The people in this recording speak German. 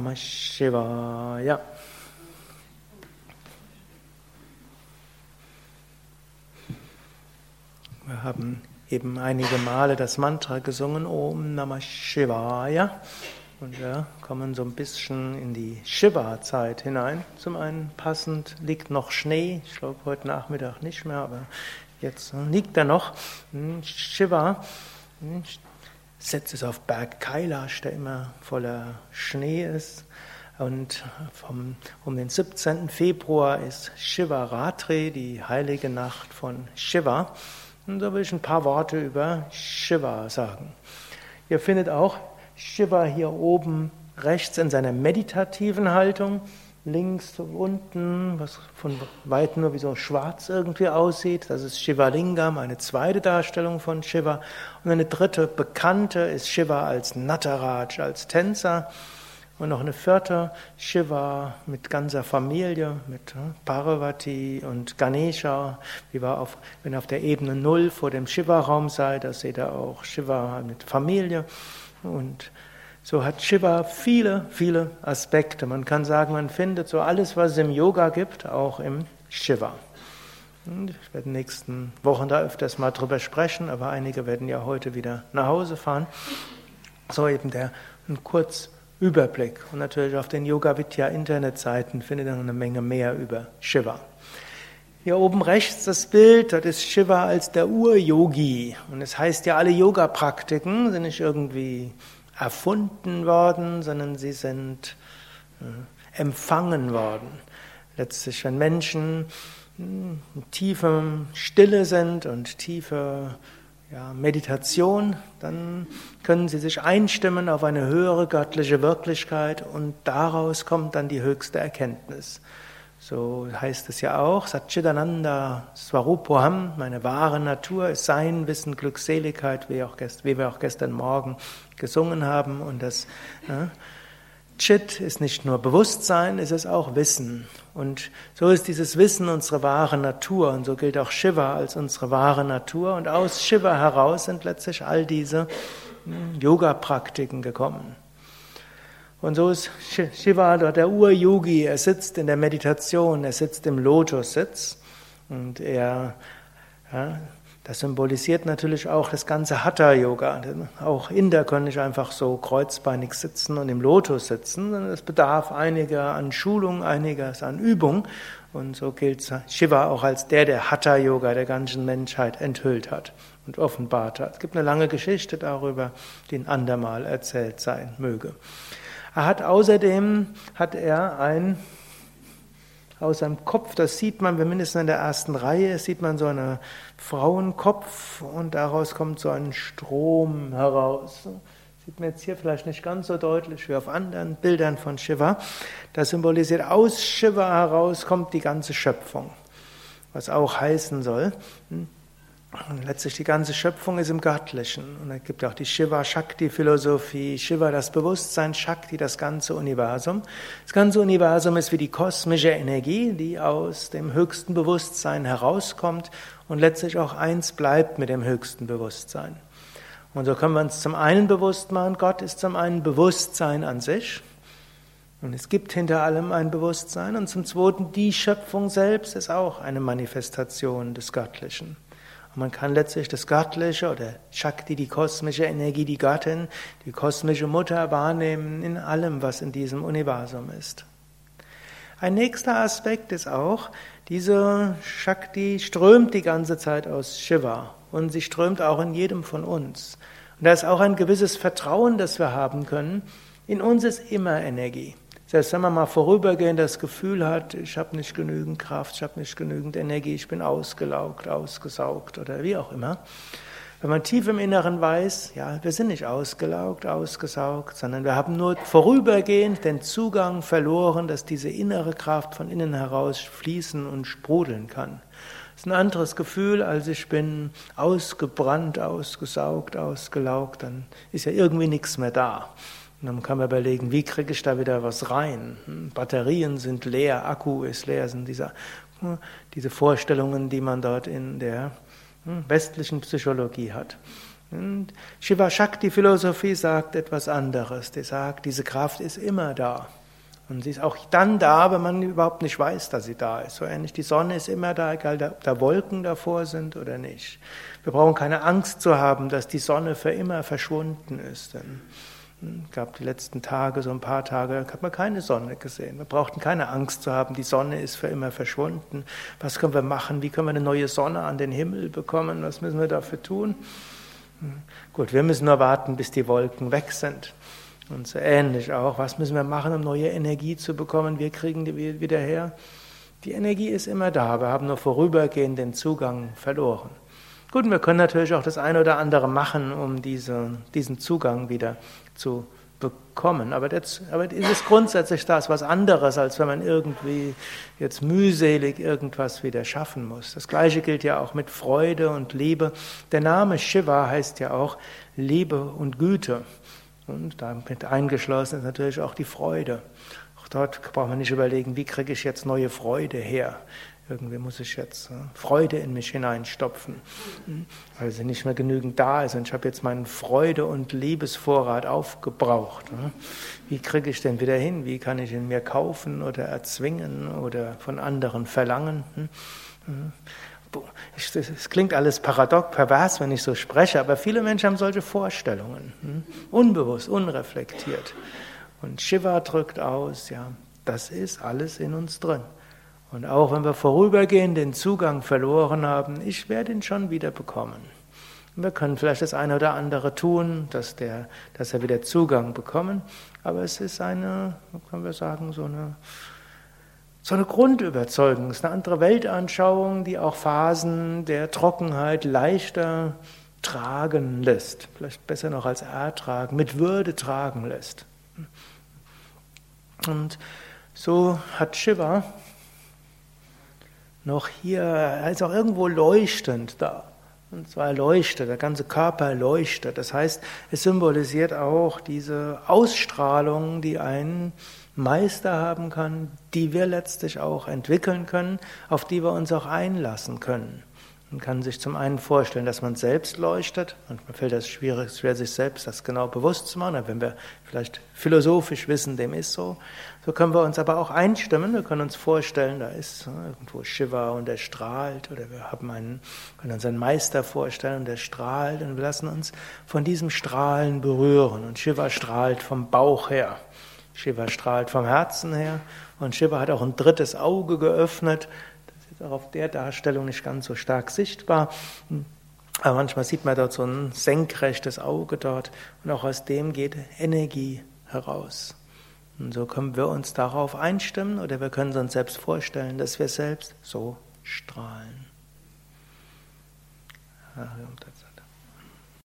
Namah Shivaya. Wir haben eben einige Male das Mantra gesungen, Om Namah Shivaya. Und wir kommen so ein bisschen in die Shiva-Zeit hinein. Zum einen passend liegt noch Schnee, ich glaube heute Nachmittag nicht mehr, aber jetzt liegt er noch. Hm, Shiva hm, setzt es auf Berg Kailash, der immer voller Schnee ist. Und vom, um den 17. Februar ist Shiva Ratri, die heilige Nacht von Shiva. Und da will ich ein paar Worte über Shiva sagen. Ihr findet auch Shiva hier oben rechts in seiner meditativen Haltung, links unten, was von weitem nur wie so schwarz irgendwie aussieht, das ist Shiva Lingam, eine zweite Darstellung von Shiva. Und eine dritte bekannte ist Shiva als Nataraj, als Tänzer. Und noch eine vierte, Shiva mit ganzer Familie, mit ne, Parvati und Ganesha. Wie war auf, wenn ihr auf der Ebene Null vor dem Shiva-Raum seid, da seht ihr auch Shiva mit Familie. Und so hat Shiva viele, viele Aspekte. Man kann sagen, man findet so alles, was es im Yoga gibt, auch im Shiva. Und ich werde in den nächsten Wochen da öfters mal drüber sprechen, aber einige werden ja heute wieder nach Hause fahren. So eben der ein Kurzüberblick. Und natürlich auf den Yoga Vidya Internetseiten findet ihr noch eine Menge mehr über Shiva. Hier oben rechts das Bild, das ist Shiva als der Ur-Yogi. Und es heißt ja, alle Yoga-Praktiken sind nicht irgendwie erfunden worden, sondern sie sind äh, empfangen worden. Letztlich, wenn Menschen in tiefer Stille sind und tiefe ja, Meditation, dann können sie sich einstimmen auf eine höhere göttliche Wirklichkeit und daraus kommt dann die höchste Erkenntnis. So heißt es ja auch, Satchidananda Swarupoham, meine wahre Natur ist Sein, Wissen, Glückseligkeit, wie, auch gest, wie wir auch gestern Morgen gesungen haben. Und das ja, Chit ist nicht nur Bewusstsein, es ist auch Wissen. Und so ist dieses Wissen unsere wahre Natur. Und so gilt auch Shiva als unsere wahre Natur. Und aus Shiva heraus sind letztlich all diese hm, Yoga-Praktiken gekommen. Und so ist Shiva der Ur-Yogi. Er sitzt in der Meditation, er sitzt im Lotus-Sitz und er, ja, das symbolisiert natürlich auch das ganze Hatha-Yoga. Auch Inder können nicht einfach so kreuzbeinig sitzen und im Lotus sitzen, es bedarf einiger an Schulung, einiges an Übung. Und so gilt Shiva auch als der, der Hatha-Yoga der ganzen Menschheit enthüllt hat und offenbart hat. Es gibt eine lange Geschichte darüber, die ein andermal erzählt sein möge. Er hat außerdem, hat er ein, aus seinem Kopf, das sieht man, wenn mindestens in der ersten Reihe, sieht man so einen Frauenkopf und daraus kommt so ein Strom heraus. Sieht man jetzt hier vielleicht nicht ganz so deutlich wie auf anderen Bildern von Shiva. Das symbolisiert, aus Shiva heraus kommt die ganze Schöpfung. Was auch heißen soll, hm, und letztlich die ganze Schöpfung ist im Göttlichen. Und es gibt auch die Shiva-Shakti-Philosophie. Shiva, das Bewusstsein, Shakti, das ganze Universum. Das ganze Universum ist wie die kosmische Energie, die aus dem höchsten Bewusstsein herauskommt und letztlich auch eins bleibt mit dem höchsten Bewusstsein. Und so können wir uns zum einen bewusst machen, Gott ist zum einen Bewusstsein an sich. Und es gibt hinter allem ein Bewusstsein. Und zum zweiten, die Schöpfung selbst ist auch eine Manifestation des Göttlichen. Und man kann letztlich das Göttliche oder Shakti, die kosmische Energie, die Göttin, die kosmische Mutter wahrnehmen in allem, was in diesem Universum ist. Ein nächster Aspekt ist auch, diese Shakti strömt die ganze Zeit aus Shiva und sie strömt auch in jedem von uns. Und da ist auch ein gewisses Vertrauen, das wir haben können. In uns ist immer Energie. Selbst wenn man mal vorübergehend das Gefühl hat, ich habe nicht genügend Kraft, ich habe nicht genügend Energie, ich bin ausgelaugt, ausgesaugt oder wie auch immer. Wenn man tief im Inneren weiß, ja, wir sind nicht ausgelaugt, ausgesaugt, sondern wir haben nur vorübergehend den Zugang verloren, dass diese innere Kraft von innen heraus fließen und sprudeln kann. Das ist ein anderes Gefühl, als ich bin ausgebrannt, ausgesaugt, ausgelaugt, dann ist ja irgendwie nichts mehr da. Und dann kann man überlegen, wie kriege ich da wieder was rein? Hm, Batterien sind leer, Akku ist leer, sind diese, hm, diese Vorstellungen, die man dort in der hm, westlichen Psychologie hat. Und Shiva Shakti Philosophie sagt etwas anderes. Die sagt, diese Kraft ist immer da. Und sie ist auch dann da, wenn man überhaupt nicht weiß, dass sie da ist. So ähnlich, die Sonne ist immer da, egal ob da Wolken davor sind oder nicht. Wir brauchen keine Angst zu haben, dass die Sonne für immer verschwunden ist. Denn es gab die letzten Tage, so ein paar Tage, hat man keine Sonne gesehen. Wir brauchten keine Angst zu haben, die Sonne ist für immer verschwunden. Was können wir machen? Wie können wir eine neue Sonne an den Himmel bekommen? Was müssen wir dafür tun? Hm, gut, wir müssen nur warten, bis die Wolken weg sind. Und so ähnlich auch. Was müssen wir machen, um neue Energie zu bekommen? Wir kriegen die wieder her. Die Energie ist immer da. Wir haben nur vorübergehend den Zugang verloren. Gut, und wir können natürlich auch das eine oder andere machen, um diese, diesen Zugang wieder zu bekommen. Aber, das, aber es ist grundsätzlich das was anderes, als wenn man irgendwie jetzt mühselig irgendwas wieder schaffen muss. Das Gleiche gilt ja auch mit Freude und Liebe. Der Name Shiva heißt ja auch Liebe und Güte. Und damit eingeschlossen ist natürlich auch die Freude. Auch dort braucht man nicht überlegen, wie kriege ich jetzt neue Freude her. Irgendwie muss ich jetzt Freude in mich hineinstopfen, weil sie nicht mehr genügend da ist. Und ich habe jetzt meinen Freude- und Liebesvorrat aufgebraucht. Wie kriege ich den wieder hin? Wie kann ich ihn mir kaufen oder erzwingen oder von anderen verlangen? Es klingt alles paradox, pervers, wenn ich so spreche, aber viele Menschen haben solche Vorstellungen, hm? unbewusst, unreflektiert. Und Shiva drückt aus, ja, das ist alles in uns drin. Und auch wenn wir vorübergehend den Zugang verloren haben, ich werde ihn schon wieder bekommen. wir können vielleicht das eine oder andere tun, dass, der, dass er wieder Zugang bekommen, aber es ist eine, können wir sagen, so eine so eine Grundüberzeugung, ist eine andere Weltanschauung, die auch Phasen der Trockenheit leichter tragen lässt, vielleicht besser noch als ertragen, mit Würde tragen lässt. Und so hat Shiva noch hier, er ist auch irgendwo leuchtend da. Und zwar leuchtet, der ganze Körper leuchtet. Das heißt, es symbolisiert auch diese Ausstrahlung, die einen Meister haben kann, die wir letztlich auch entwickeln können, auf die wir uns auch einlassen können. Man kann sich zum einen vorstellen, dass man selbst leuchtet. Manchmal fällt es schwierig, schwer, sich selbst das genau bewusst zu machen. wenn wir vielleicht philosophisch wissen, dem ist so, so können wir uns aber auch einstimmen. Wir können uns vorstellen, da ist irgendwo Shiva und er strahlt. Oder wir haben einen, können uns einen Meister vorstellen und der strahlt. Und wir lassen uns von diesem Strahlen berühren. Und Shiva strahlt vom Bauch her. Shiva strahlt vom Herzen her und Shiva hat auch ein drittes Auge geöffnet. Auch auf der Darstellung nicht ganz so stark sichtbar. Aber manchmal sieht man dort so ein senkrechtes Auge dort und auch aus dem geht Energie heraus. Und so können wir uns darauf einstimmen oder wir können uns selbst vorstellen, dass wir selbst so strahlen. Harium Tatsat.